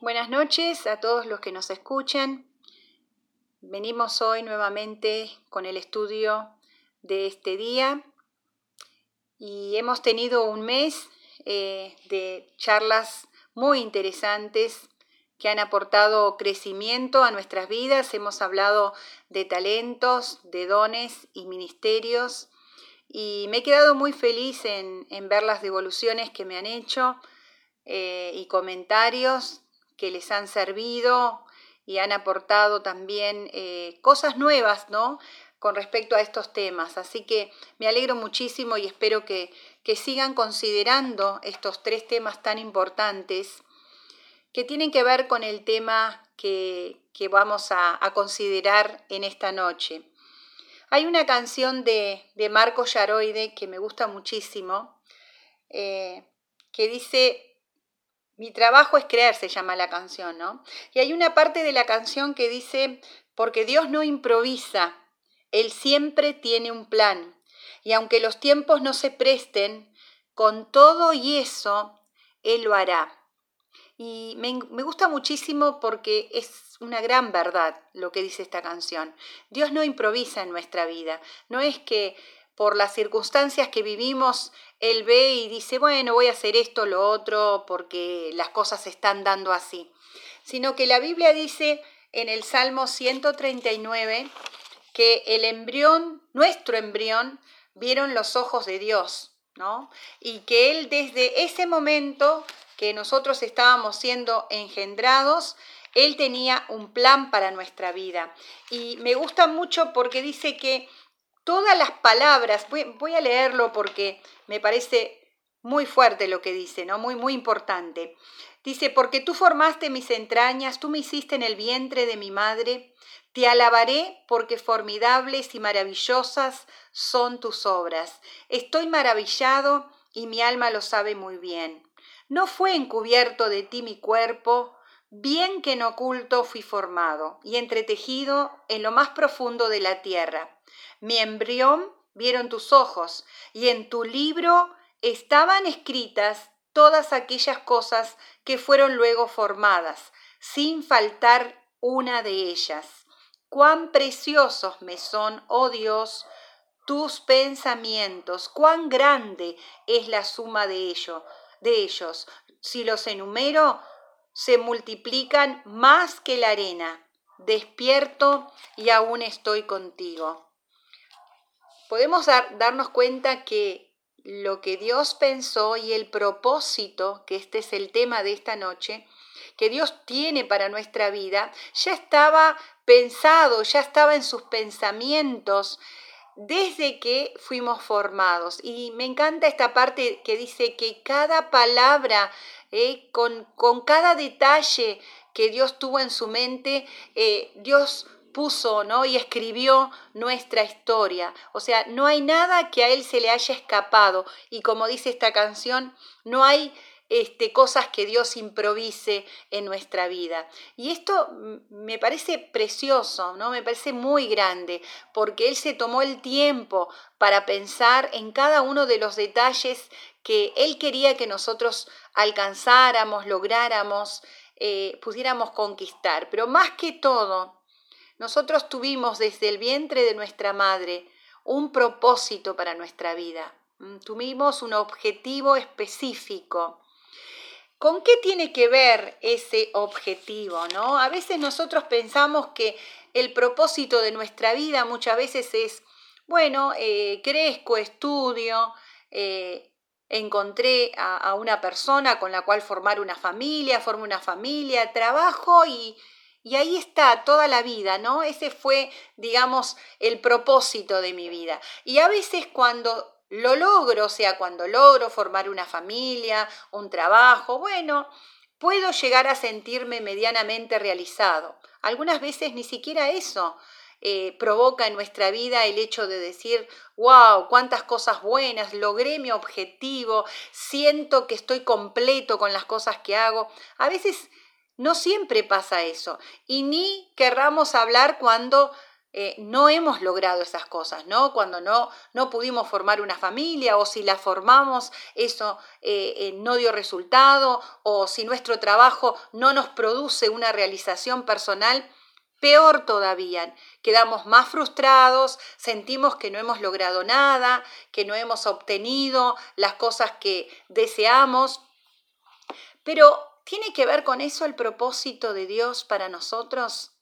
Buenas noches a todos los que nos escuchan. Venimos hoy nuevamente con el estudio de este día y hemos tenido un mes eh, de charlas muy interesantes que han aportado crecimiento a nuestras vidas. Hemos hablado de talentos, de dones y ministerios y me he quedado muy feliz en, ver las devoluciones que me han hecho eh, y comentarios que les han servido y han aportado también eh, cosas nuevas, ¿no? Con respecto a estos temas. Así que me alegro muchísimo y espero que, sigan considerando estos tres temas tan importantes que tienen que ver con el tema que, vamos a, considerar en esta noche. Hay una canción de, Marco Yaroide que me gusta muchísimo, eh, que dice, mi trabajo es creer, se llama la canción, ¿no? Y hay una parte de la canción que dice, porque Dios no improvisa, Él siempre tiene un plan. Y aunque los tiempos no se presten, con todo y eso, Él lo hará. Y me, me, gusta muchísimo porque es una gran verdad lo que dice esta canción. Dios no improvisa en nuestra vida. No es que por las circunstancias que vivimos, él ve y dice, bueno, voy a hacer esto, lo otro, porque las cosas se están dando así. Sino que la Biblia dice en el Salmo 139 que el embrión, nuestro embrión, vieron los ojos de Dios, ¿no? Y que Él desde ese momento que nosotros estábamos siendo engendrados, Él tenía un plan para nuestra vida. Y me gusta mucho porque dice que todas las palabras, voy, a leerlo porque me parece muy fuerte lo que dice, ¿no? Muy, muy importante. Dice, porque tú formaste mis entrañas, tú me hiciste en el vientre de mi madre, te alabaré porque formidables y maravillosas son tus obras. Estoy maravillado y mi alma lo sabe muy bien. No fue encubierto de ti mi cuerpo, bien que en oculto fui formado y entretejido en lo más profundo de la tierra. Mi embrión vieron tus ojos, y en tu libro estaban escritas todas aquellas cosas que fueron luego formadas, sin faltar una de ellas. Cuán preciosos me son, oh Dios, tus pensamientos, cuán grande es la suma de ellos, de ellos. Si los enumero, se multiplican más que la arena. Despierto y aún estoy contigo podemos darnos cuenta que lo que Dios pensó y el propósito, que este es el tema de esta noche, que Dios tiene para nuestra vida, ya estaba pensado, ya estaba en sus pensamientos desde que fuimos formados. Y me encanta esta parte que dice que cada palabra, eh, con, con, cada detalle que Dios tuvo en su mente, eh, Dios puso ¿no? y escribió nuestra historia. O sea, no hay nada que a él se le haya escapado. Y como dice esta canción, no hay este, cosas que Dios improvise en nuestra vida. Y esto me parece precioso, ¿no? Me parece muy grande, porque Él se tomó el tiempo para pensar en cada uno de los detalles que Él quería que nosotros alcanzáramos, lográramos, eh, pudiéramos conquistar. Pero más que todo, nosotros tuvimos desde el vientre de nuestra madre un propósito para nuestra vida. Mm, tuvimos un objetivo específico. ¿Con qué tiene que ver ese objetivo? ¿no? A veces nosotros pensamos que el propósito de nuestra vida muchas veces es, bueno, eh, crezco, estudio, eh, encontré a, a, una persona con la cual formar una familia, formo una familia, trabajo y, y ahí está toda la vida, ¿no? Ese fue, digamos, el propósito de mi vida. Y a veces cuando lo logro, o sea, cuando logro formar una familia, un trabajo, bueno, puedo llegar a sentirme medianamente realizado. Algunas veces ni siquiera eso eh, provoca en nuestra vida el hecho de decir, wow, cuántas cosas buenas, logré mi objetivo, siento que estoy completo con las cosas que hago. A veces no siempre pasa eso. Y ni querramos hablar cuando eh, no hemos logrado esas cosas, ¿no? Cuando no, no pudimos formar una familia o si la formamos, eso eh, eh, no dio resultado o si nuestro trabajo no nos produce una realización personal, peor todavía, quedamos más frustrados, sentimos que no hemos logrado nada, que no hemos obtenido las cosas que deseamos, pero ¿tiene que ver con eso el propósito de Dios para nosotros?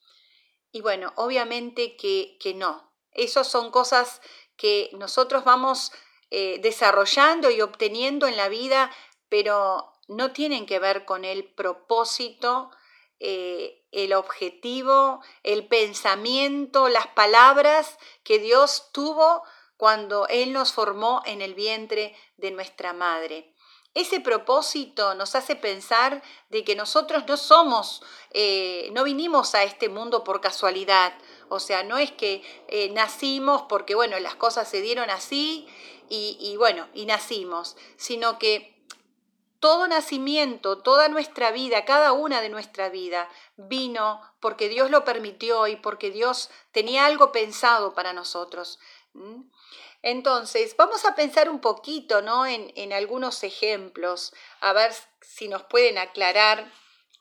Y bueno, obviamente que, no. Esas son cosas que nosotros vamos eh, desarrollando y obteniendo en la vida, pero no tienen que ver con el propósito, eh, el objetivo, el pensamiento, las palabras que Dios tuvo cuando Él nos formó en el vientre de nuestra madre. Ese propósito nos hace pensar de que nosotros no somos, eh, no vinimos a este mundo por casualidad. O sea, no es que eh, nacimos porque, bueno, las cosas se dieron así y, y bueno, y nacimos, sino que todo nacimiento, toda nuestra vida, cada una de nuestra vida vino porque Dios lo permitió y porque Dios tenía algo pensado para nosotros. Entonces, vamos a pensar un poquito ¿no? en, algunos ejemplos, a ver si nos pueden aclarar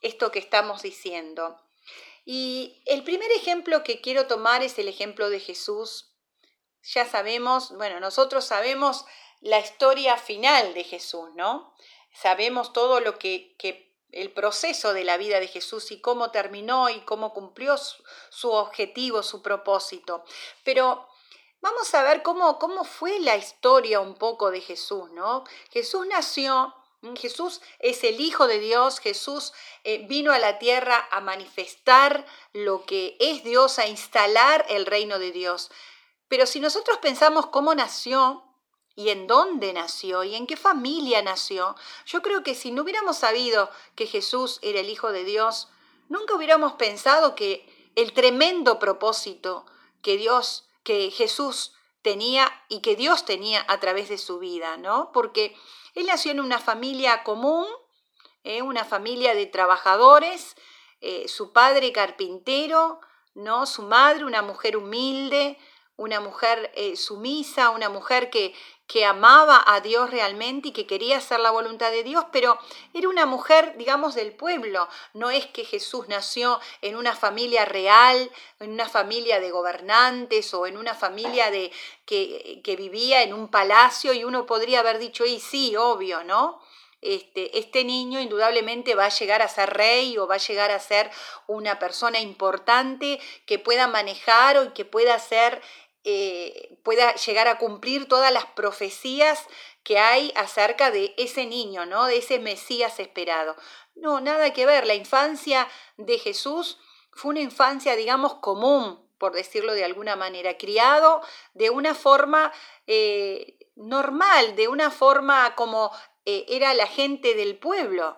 esto que estamos diciendo. Y el primer ejemplo que quiero tomar es el ejemplo de Jesús. Ya sabemos, bueno, nosotros sabemos la historia final de Jesús, ¿no? Sabemos todo lo que, que el proceso de la vida de Jesús y cómo terminó y cómo cumplió su, su objetivo, su propósito. Pero Vamos a ver cómo, cómo fue la historia un poco de Jesús, ¿no? Jesús nació, Jesús es el Hijo de Dios, Jesús eh, vino a la tierra a manifestar lo que es Dios, a instalar el reino de Dios. Pero si nosotros pensamos cómo nació, y en dónde nació y en qué familia nació, yo creo que si no hubiéramos sabido que Jesús era el Hijo de Dios, nunca hubiéramos pensado que el tremendo propósito que Dios que Jesús tenía y que Dios tenía a través de su vida, ¿no? Porque él nació en una familia común, ¿eh? una familia de trabajadores, eh, su padre carpintero, ¿no? Su madre una mujer humilde, una mujer eh, sumisa, una mujer que, que amaba a Dios realmente y que quería hacer la voluntad de Dios, pero era una mujer, digamos, del pueblo. No es que Jesús nació en una familia real, en una familia de gobernantes o en una familia de, que, que vivía en un palacio y uno podría haber dicho, y sí, obvio, ¿no? Este, este, niño indudablemente va a llegar a ser rey o va a llegar a ser una persona importante que pueda manejar o que pueda ser eh, pueda llegar a cumplir todas las profecías que hay acerca de ese niño, ¿no? De ese Mesías esperado. No, nada que ver. La infancia de Jesús fue una infancia, digamos, común, por decirlo de alguna manera, criado de una forma eh, normal, de una forma como eh, era la gente del pueblo.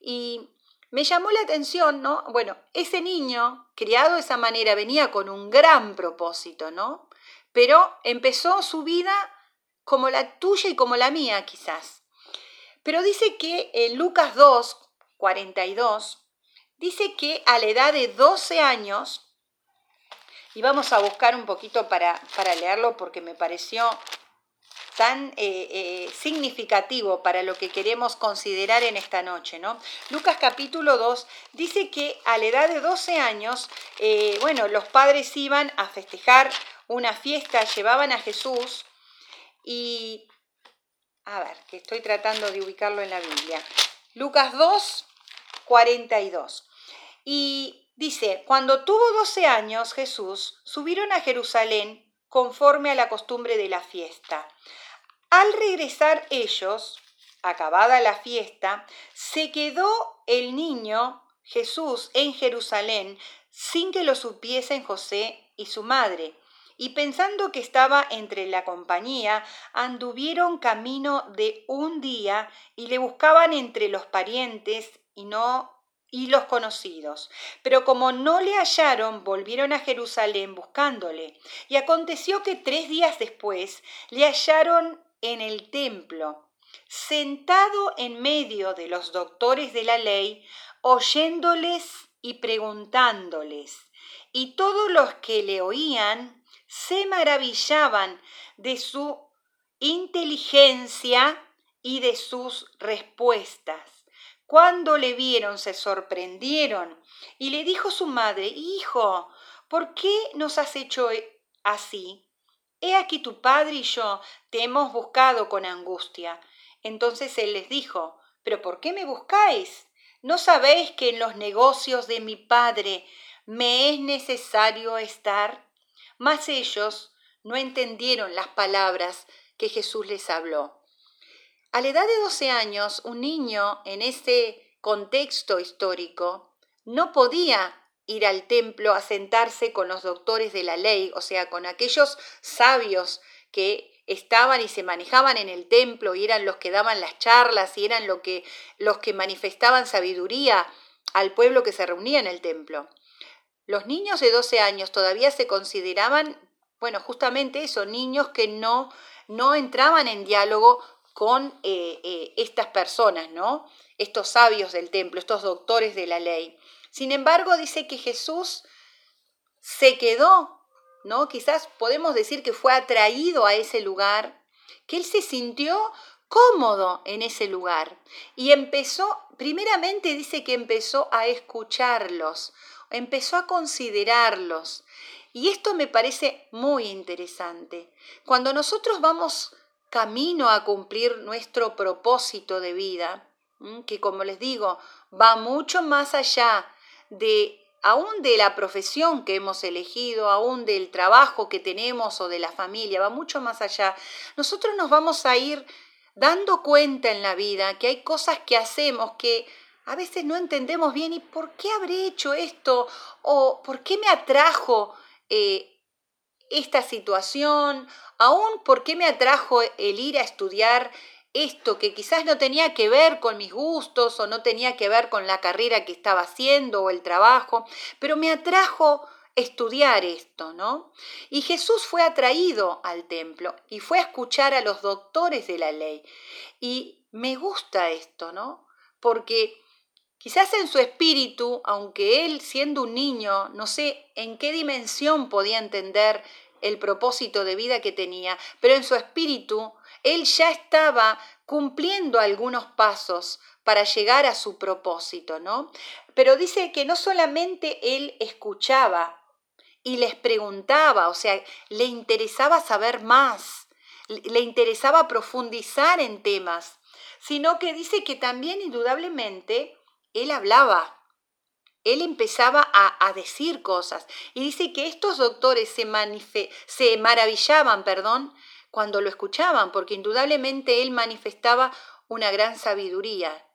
Y me llamó la atención, ¿no? Bueno, ese niño, criado de esa manera, venía con un gran propósito, ¿no? Pero empezó su vida como la tuya y como la mía quizás. Pero dice que en Lucas 2, 42, dice que a la edad de 12 años, y vamos a buscar un poquito para, para leerlo porque me pareció tan eh, eh, significativo para lo que queremos considerar en esta noche, ¿no? Lucas capítulo 2 dice que a la edad de 12 años, eh, bueno, los padres iban a festejar una fiesta, llevaban a Jesús y, a ver, que estoy tratando de ubicarlo en la Biblia. Lucas 2, 42. Y dice, cuando tuvo 12 años Jesús, subieron a Jerusalén conforme a la costumbre de la fiesta. Al regresar ellos, acabada la fiesta, se quedó el niño Jesús en Jerusalén sin que lo supiesen José y su madre y pensando que estaba entre la compañía, anduvieron camino de un día y le buscaban entre los parientes y no y los conocidos. Pero como no le hallaron, volvieron a Jerusalén buscándole. Y aconteció que tres días después le hallaron en el templo, sentado en medio de los doctores de la ley, oyéndoles y preguntándoles. y todos los que le oían se maravillaban de su inteligencia y de sus respuestas. Cuando le vieron se sorprendieron y le dijo su madre, Hijo, ¿por qué nos has hecho así? He aquí tu padre y yo te hemos buscado con angustia. Entonces él les dijo, ¿pero por qué me buscáis? ¿No sabéis que en los negocios de mi padre me es necesario estar? Mas ellos no entendieron las palabras que Jesús les habló. A la edad de 12 años, un niño en este contexto histórico no podía ir al templo a sentarse con los doctores de la ley, o sea, con aquellos sabios que estaban y se manejaban en el templo y eran los que daban las charlas y eran que, los que manifestaban sabiduría al pueblo que se reunía en el templo. Los niños de 12 años todavía se consideraban, bueno, justamente eso, niños que no, no entraban en diálogo con eh, eh, estas personas, ¿no? Estos sabios del templo, estos doctores de la ley. Sin embargo, dice que Jesús se quedó, ¿no? Quizás podemos decir que fue atraído a ese lugar, que él se sintió cómodo en ese lugar y empezó, primeramente dice que empezó a escucharlos, empezó a considerarlos. Y esto me parece muy interesante. Cuando nosotros vamos camino a cumplir nuestro propósito de vida, que como les digo, va mucho más allá de aún de la profesión que hemos elegido, aún del trabajo que tenemos o de la familia, va mucho más allá. Nosotros nos vamos a ir dando cuenta en la vida que hay cosas que hacemos que a veces no entendemos bien y por qué habré hecho esto o por qué me atrajo eh, esta situación, aún por qué me atrajo el ir a estudiar esto que quizás no tenía que ver con mis gustos o no tenía que ver con la carrera que estaba haciendo o el trabajo, pero me atrajo estudiar esto, ¿no? Y Jesús fue atraído al templo y fue a escuchar a los doctores de la ley. Y me gusta esto, ¿no? Porque quizás en su espíritu, aunque él siendo un niño, no sé en qué dimensión podía entender el propósito de vida que tenía, pero en su espíritu él ya estaba cumpliendo algunos pasos para llegar a su propósito, ¿no? Pero dice que no solamente él escuchaba y les preguntaba, o sea, le interesaba saber más, le interesaba profundizar en temas, sino que dice que también indudablemente él hablaba, él empezaba a, decir cosas. Y dice que estos doctores se, se maravillaban, perdón, cuando lo escuchaban, porque indudablemente él manifestaba una gran sabiduría.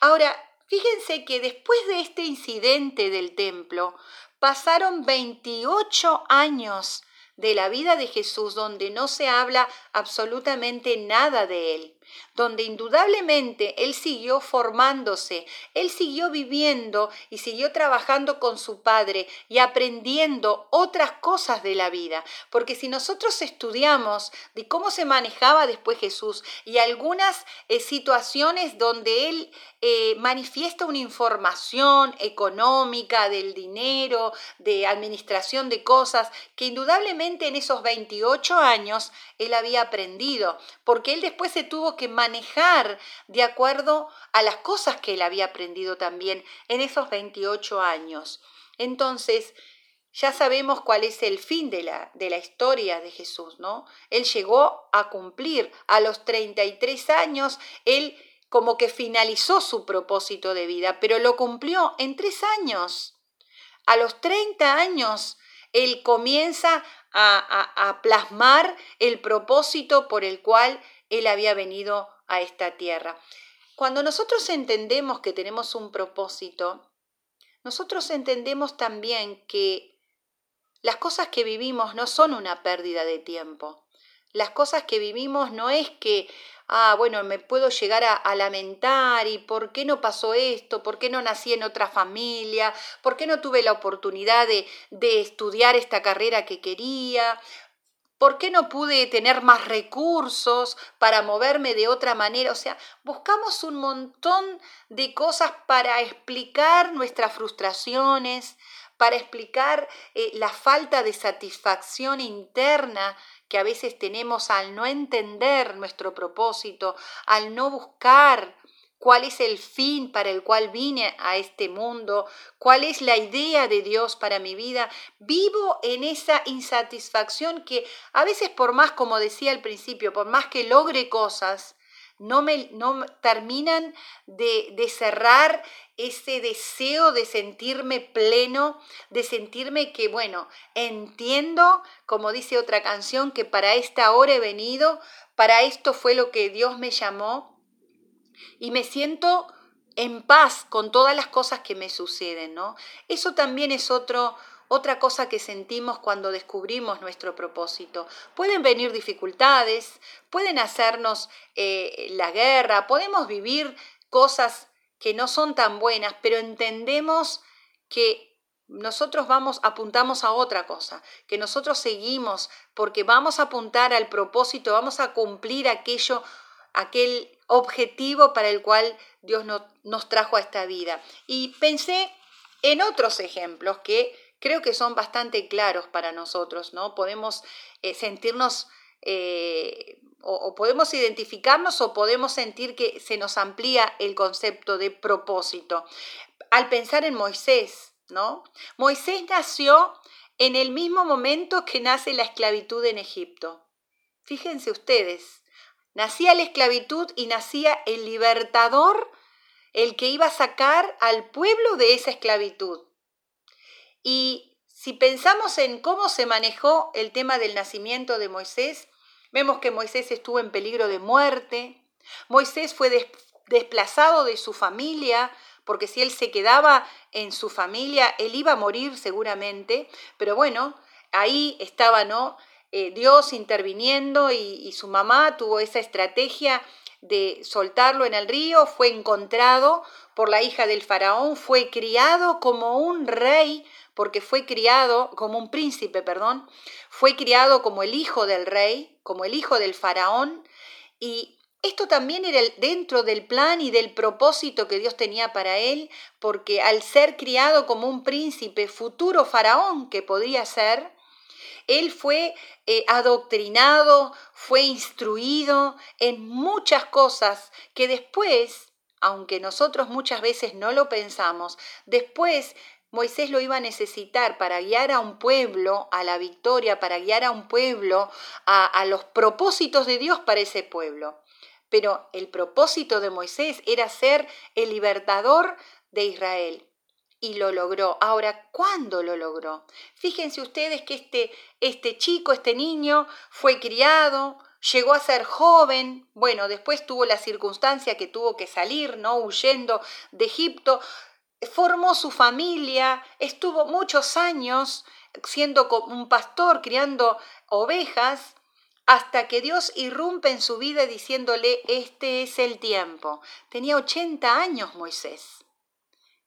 Ahora, fíjense que después de este incidente del templo, pasaron 28 años de la vida de Jesús donde no se habla absolutamente nada de él donde indudablemente él siguió formándose, él siguió viviendo y siguió trabajando con su padre y aprendiendo otras cosas de la vida. Porque si nosotros estudiamos de cómo se manejaba después Jesús y algunas eh, situaciones donde él eh, manifiesta una información económica del dinero, de administración de cosas, que indudablemente en esos 28 años él había aprendido, porque él después se tuvo que manejar de acuerdo a las cosas que él había aprendido también en esos 28 años. Entonces, ya sabemos cuál es el fin de la, de la historia de Jesús, ¿no? Él llegó a cumplir a los 33 años, él como que finalizó su propósito de vida, pero lo cumplió en tres años. A los 30 años, él comienza a, a plasmar el propósito por el cual él había venido a esta tierra. Cuando nosotros entendemos que tenemos un propósito, nosotros entendemos también que las cosas que vivimos no son una pérdida de tiempo. Las cosas que vivimos no es que, ah, bueno, me puedo llegar a, lamentar y por qué no pasó esto, por qué no nací en otra familia, por qué no tuve la oportunidad de, de estudiar esta carrera que quería, ¿Por qué no pude tener más recursos para moverme de otra manera? O sea, buscamos un montón de cosas para explicar nuestras frustraciones, para explicar eh, la falta de satisfacción interna que a veces tenemos al no entender nuestro propósito, al no buscar cuál es el fin para el cual vine a este mundo, cuál es la idea de Dios para mi vida. Vivo en esa insatisfacción que a veces por más, como decía al principio, por más que logre cosas, no me no terminan de, de cerrar ese deseo de sentirme pleno, de sentirme que, bueno, entiendo, como dice otra canción, que para esta hora he venido, para esto fue lo que Dios me llamó y me siento en paz con todas las cosas que me suceden, ¿no? Eso también es otro, otra cosa que sentimos cuando descubrimos nuestro propósito. Pueden venir dificultades, pueden hacernos eh, la guerra, podemos vivir cosas que no son tan buenas, pero entendemos que nosotros vamos, apuntamos a otra cosa, que nosotros seguimos porque vamos a apuntar al propósito, vamos a cumplir aquello, aquel objetivo para el cual Dios nos trajo a esta vida. Y pensé en otros ejemplos que creo que son bastante claros para nosotros, ¿no? Podemos eh, sentirnos eh, o, podemos identificarnos o podemos sentir que se nos amplía el concepto de propósito. Al pensar en Moisés, ¿no? Moisés nació en el mismo momento que nace la esclavitud en Egipto. Fíjense ustedes, nacía la esclavitud y nacía el libertador, el que iba a sacar al pueblo de esa esclavitud. Y si pensamos en cómo se manejó el tema del nacimiento de Moisés, Vemos que Moisés estuvo en peligro de muerte. Moisés fue desplazado de su familia, porque si él se quedaba en su familia, él iba a morir seguramente. Pero bueno, ahí estaba, ¿no? Eh, Dios interviniendo y, y su mamá tuvo esa estrategia de soltarlo en el río, fue encontrado por la hija del faraón, fue criado como un rey, porque fue criado como un príncipe, perdón, fue criado como el hijo del rey, como el hijo del faraón, y esto también era dentro del plan y del propósito que Dios tenía para él, porque al ser criado como un príncipe, futuro faraón que podía ser, él fue eh, adoctrinado, fue instruido en muchas cosas que después, aunque nosotros muchas veces no lo pensamos, después Moisés lo iba a necesitar para guiar a un pueblo a la victoria, para guiar a un pueblo a, los propósitos de Dios para ese pueblo. Pero el propósito de Moisés era ser el libertador de Israel. Y lo logró. Ahora, ¿cuándo lo logró? Fíjense ustedes que este, este chico, este niño, fue criado, llegó a ser joven, bueno, después tuvo la circunstancia que tuvo que salir, ¿no? Huyendo de Egipto, formó su familia, estuvo muchos años siendo un pastor, criando ovejas, hasta que Dios irrumpe en su vida diciéndole, este es el tiempo. Tenía 80 años Moisés.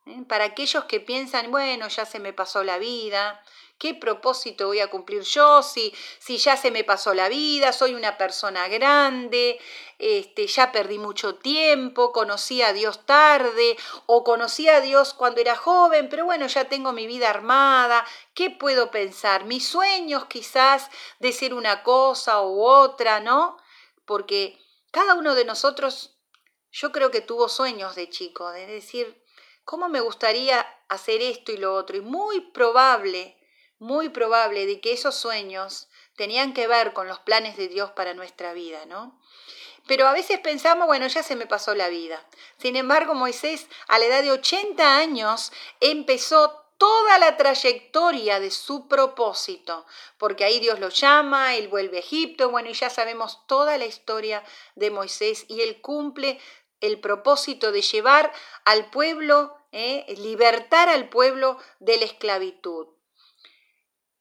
¿Eh? Para aquellos que piensan, bueno, ya se me pasó la vida, ¿Qué propósito voy a cumplir yo si, si ya se me pasó la vida, soy una persona grande, este, ya perdí mucho tiempo, conocí a Dios tarde o conocí a Dios cuando era joven, pero bueno, ya tengo mi vida armada, ¿qué puedo pensar? Mis sueños quizás de ser una cosa u otra, ¿no? Porque cada uno de nosotros, yo creo que tuvo sueños de chico, de decir, ¿cómo me gustaría hacer esto y lo otro? Y muy probable muy probable de que esos sueños tenían que ver con los planes de Dios para nuestra vida, ¿no? Pero a veces pensamos, bueno, ya se me pasó la vida. Sin embargo, Moisés a la edad de 80 años empezó toda la trayectoria de su propósito, porque ahí Dios lo llama, él vuelve a Egipto, bueno, y ya sabemos toda la historia de Moisés y él cumple el propósito de llevar al pueblo, eh, libertar al pueblo de la esclavitud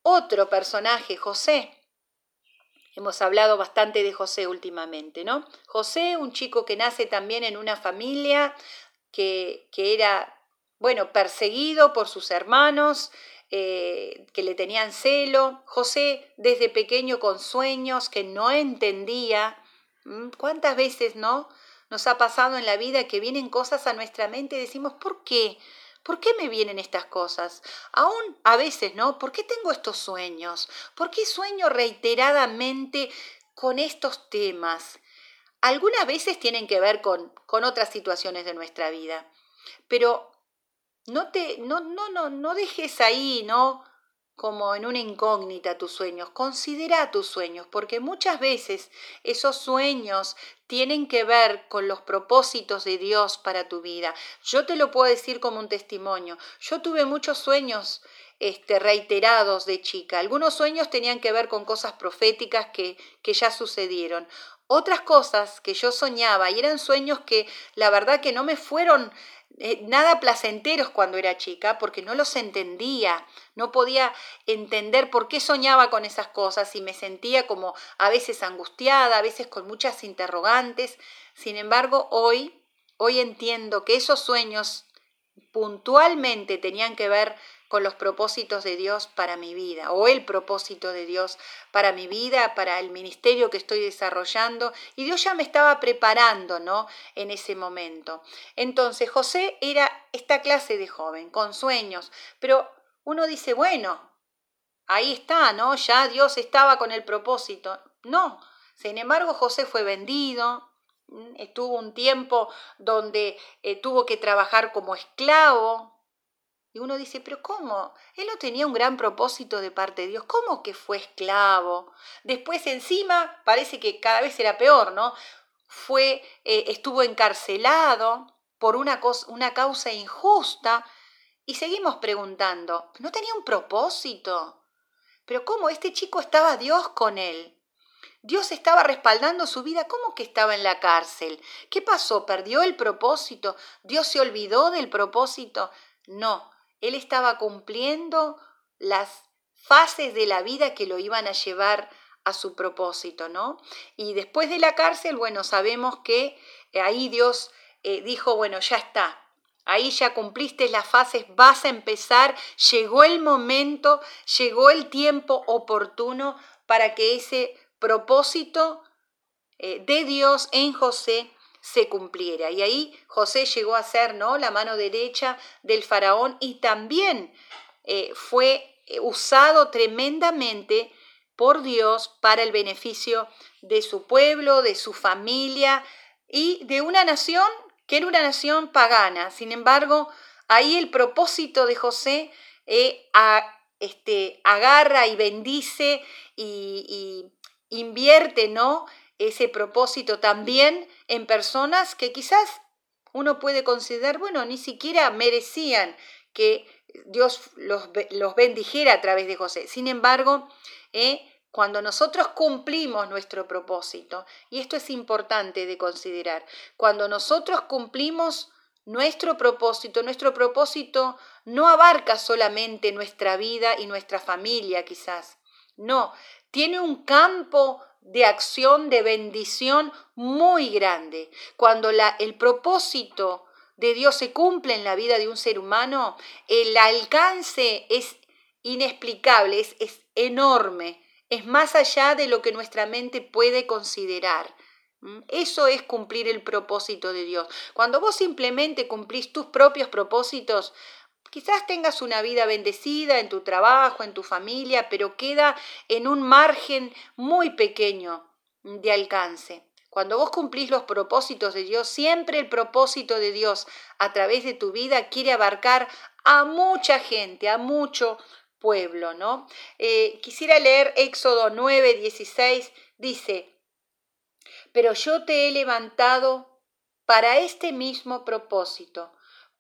otro personaje, José. Hemos hablado bastante de José últimamente, ¿no? José, un chico que nace también en una familia que, que era, bueno, perseguido por sus hermanos, eh, que le tenían celo. José desde pequeño con sueños que no entendía. ¿Cuántas veces, no? Nos ha pasado en la vida que vienen cosas a nuestra mente y decimos, ¿por qué? ¿Por qué me vienen estas cosas? Aún a veces, ¿no? ¿Por qué tengo estos sueños? ¿Por qué sueño reiteradamente con estos temas? Algunas veces tienen que ver con, con otras situaciones de nuestra vida, pero no te, no, no, no, no dejes ahí, ¿no? Como en una incógnita tus sueños. Considera tus sueños, porque muchas veces esos sueños tienen que ver con los propósitos de Dios para tu vida. Yo te lo puedo decir como un testimonio. Yo tuve muchos sueños este, reiterados de chica. Algunos sueños tenían que ver con cosas proféticas que, que ya sucedieron. Otras cosas que yo soñaba y eran sueños que la verdad que no me fueron eh, nada placenteros cuando era chica, porque no los entendía, no podía entender por qué soñaba con esas cosas y me sentía como a veces angustiada, a veces con muchas interrogantes. Sin embargo, hoy, hoy entiendo que esos sueños puntualmente tenían que ver con los propósitos de Dios para mi vida, o el propósito de Dios para mi vida, para el ministerio que estoy desarrollando, y Dios ya me estaba preparando, ¿no? En ese momento. Entonces, José era esta clase de joven, con sueños, pero uno dice, bueno, ahí está, ¿no? Ya Dios estaba con el propósito. No, sin embargo, José fue vendido, estuvo un tiempo donde eh, tuvo que trabajar como esclavo, y uno dice, pero ¿cómo? Él no tenía un gran propósito de parte de Dios. ¿Cómo que fue esclavo? Después encima parece que cada vez era peor, ¿no? Fue, eh, estuvo encarcelado por una, cosa, una causa injusta y seguimos preguntando, ¿no tenía un propósito? Pero ¿cómo? Este chico estaba Dios con él. Dios estaba respaldando su vida. ¿Cómo que estaba en la cárcel? ¿Qué pasó? ¿Perdió el propósito? ¿Dios se olvidó del propósito? No, él estaba cumpliendo las fases de la vida que lo iban a llevar a su propósito, ¿no? Y después de la cárcel, bueno, sabemos que eh, ahí Dios eh, dijo, bueno, ya está, ahí ya cumpliste las fases, vas a empezar, llegó el momento, llegó el tiempo oportuno para que ese propósito eh, de Dios en José se cumpliera. Y ahí José llegó a ser ¿no? la mano derecha del faraón y también eh, fue eh, usado tremendamente por Dios para el beneficio de su pueblo, de su familia y de una nación que era una nación pagana. Sin embargo, ahí el propósito de José eh, este, agarra y bendice y, y invierte ¿no? ese propósito también en personas que quizás uno puede considerar, bueno, ni siquiera merecían que Dios los, los bendijera a través de José. Sin embargo, eh, cuando nosotros cumplimos nuestro propósito, y esto es importante de considerar, cuando nosotros cumplimos nuestro propósito, nuestro propósito no abarca solamente nuestra vida y nuestra familia quizás, no, tiene un campo de acción, de bendición muy grande. Cuando la, el propósito de Dios se cumple en la vida de un ser humano, el alcance es inexplicable, es, es enorme, es más allá de lo que nuestra mente puede considerar. Eso es cumplir el propósito de Dios. Cuando vos simplemente cumplís tus propios propósitos, Quizás tengas una vida bendecida en tu trabajo, en tu familia, pero queda en un margen muy pequeño de alcance. Cuando vos cumplís los propósitos de Dios, siempre el propósito de Dios a través de tu vida quiere abarcar a mucha gente, a mucho pueblo, ¿no? Eh, quisiera leer Éxodo 9, 16, dice, pero yo te he levantado para este mismo propósito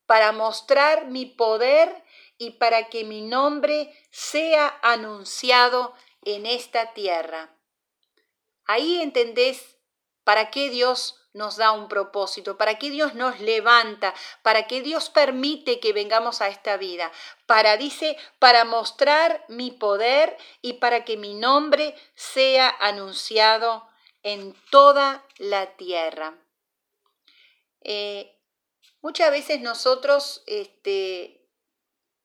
para mostrar mi poder y para que mi nombre sea anunciado en esta tierra. Ahí entendés para qué Dios nos da un propósito, para qué Dios nos levanta, para qué Dios permite que vengamos a esta vida. Para, dice, para mostrar mi poder y para que mi nombre sea anunciado en toda la tierra. Eh, Muchas veces nosotros, este,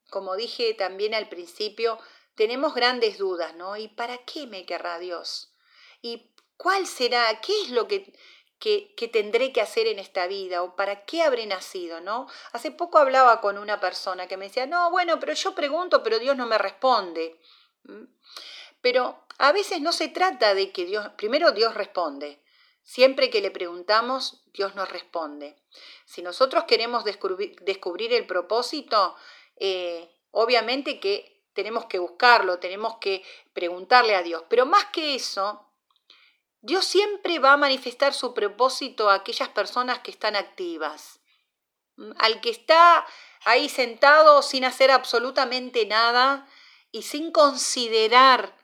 como dije también al principio, tenemos grandes dudas, ¿no? ¿Y para qué me querrá Dios? ¿Y cuál será? ¿Qué es lo que, que, tendré que hacer en esta vida o para qué habré nacido, ¿no? Hace poco hablaba con una persona que me decía, no, bueno, pero yo pregunto, pero Dios no me responde. ¿Mm? Pero a veces no se trata de que Dios, primero Dios responde, Siempre que le preguntamos, Dios nos responde. Si nosotros queremos descubrir, el propósito, eh, obviamente que tenemos que buscarlo, tenemos que preguntarle a Dios. Pero más que eso, Dios siempre va a manifestar su propósito a aquellas personas que están activas. Mm, al que está ahí sentado sin hacer absolutamente nada y sin considerar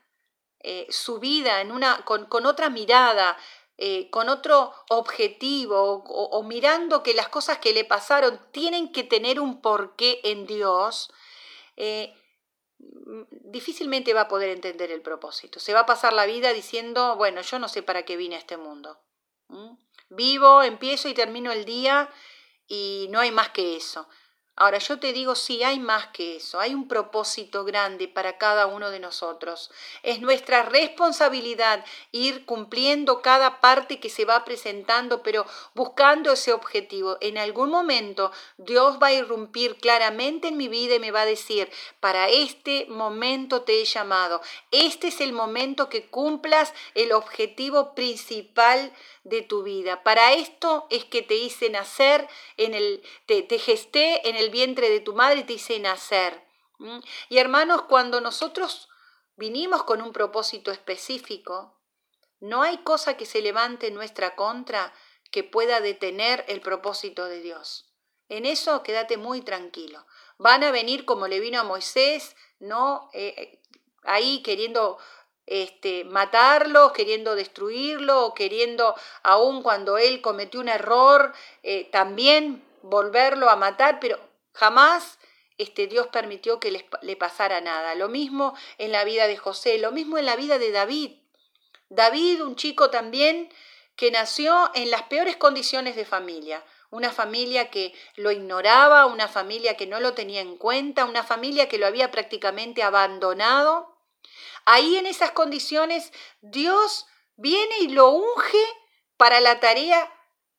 eh, su vida en una, con, con otra mirada, eh, con otro objetivo o, mirando que las cosas que le pasaron tienen que tener un porqué en Dios, eh, difícilmente va a poder entender el propósito. Se va a pasar la vida diciendo, bueno, yo no sé para qué vine a este mundo. Vivo, empiezo y termino el día y no hay más que eso. Ahora yo te digo, sí, hay más que eso, hay un propósito grande para cada uno de nosotros. Es nuestra responsabilidad ir cumpliendo cada parte que se va presentando, pero buscando ese objetivo. En algún momento Dios va a irrumpir claramente en mi vida y me va a decir, para este momento te he llamado. Este es el momento que cumplas el objetivo principal de tu vida. Para esto es que te hice nacer, en el, te, te gesté en el vientre de tu madre y te hice nacer. Y hermanos, cuando nosotros vinimos con un propósito específico, no hay cosa que se levante en nuestra contra que pueda detener el propósito de Dios. En eso quédate muy tranquilo. Van a venir como le vino a Moisés, ¿no? Eh, eh, ahí queriendo este, matarlo, queriendo destruirlo, o queriendo, aun cuando él cometió un error, eh, también volverlo a matar, pero jamás este, Dios permitió que le pasara nada. Lo mismo en la vida de José, lo mismo en la vida de David. David, un chico también que nació en las peores condiciones de familia, una familia que lo ignoraba, una familia que no lo tenía en cuenta, una familia que lo había prácticamente abandonado Ahí en esas condiciones Dios viene y lo unge para la tarea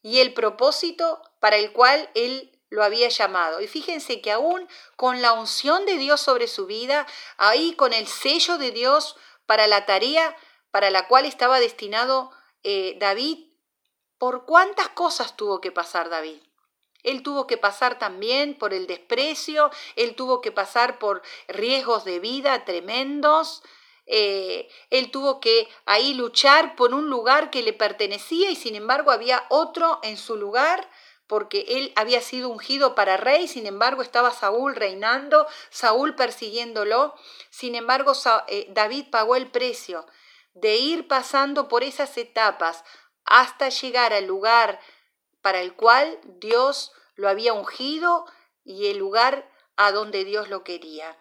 y el propósito para el cual Él lo había llamado. Y fíjense que aún con la unción de Dios sobre su vida, ahí con el sello de Dios para la tarea para la cual estaba destinado eh, David, ¿por cuántas cosas tuvo que pasar David? Él tuvo que pasar también por el desprecio, él tuvo que pasar por riesgos de vida tremendos, eh, él tuvo que ahí luchar por un lugar que le pertenecía y sin embargo había otro en su lugar porque él había sido ungido para rey, sin embargo estaba Saúl reinando, Saúl persiguiéndolo, sin embargo eh, David pagó el precio de ir pasando por esas etapas hasta llegar al lugar para el cual Dios lo había ungido y el lugar a donde Dios lo quería.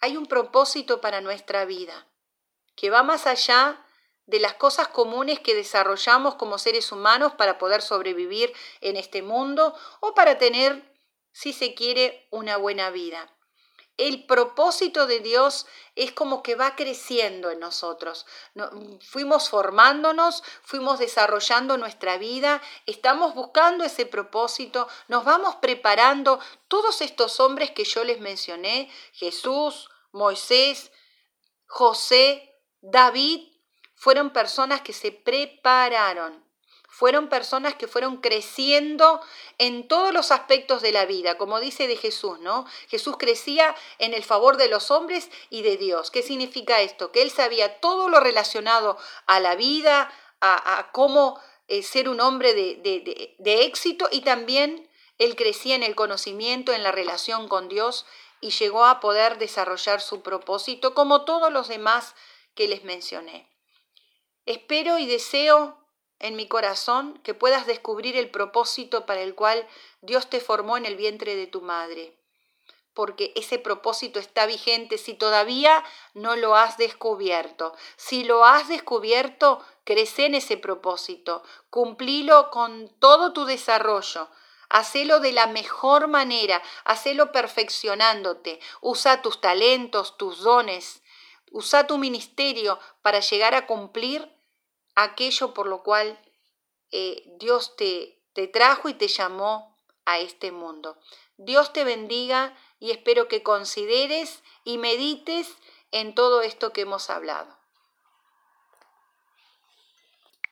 Hay un propósito para nuestra vida que va más allá de las cosas comunes que desarrollamos como seres humanos para poder sobrevivir en este mundo o para tener, si se quiere, una buena vida. El propósito de Dios es como que va creciendo en nosotros. Fuimos formándonos, fuimos desarrollando nuestra vida, estamos buscando ese propósito, nos vamos preparando. Todos estos hombres que yo les mencioné, Jesús, Moisés, José, David fueron personas que se prepararon, fueron personas que fueron creciendo en todos los aspectos de la vida, como dice de Jesús, ¿no? Jesús crecía en el favor de los hombres y de Dios. ¿Qué significa esto? Que él sabía todo lo relacionado a la vida, a, cómo eh, ser un hombre de, de éxito y también él crecía en el conocimiento, en la relación con Dios y llegó a poder desarrollar su propósito como todos los demás que les mencioné. Espero y deseo en mi corazón que puedas descubrir el propósito para el cual Dios te formó en el vientre de tu madre, porque ese propósito está vigente si todavía no lo has descubierto. Si lo has descubierto, crece en ese propósito, cumplilo con todo tu desarrollo. Hacelo de la mejor manera, hacelo perfeccionándote, usa tus talentos, tus dones, Usa tu ministerio para llegar a cumplir aquello por lo cual eh, Dios te, te trajo y te llamó a este mundo. Dios te bendiga y espero que consideres y medites en todo esto que hemos hablado.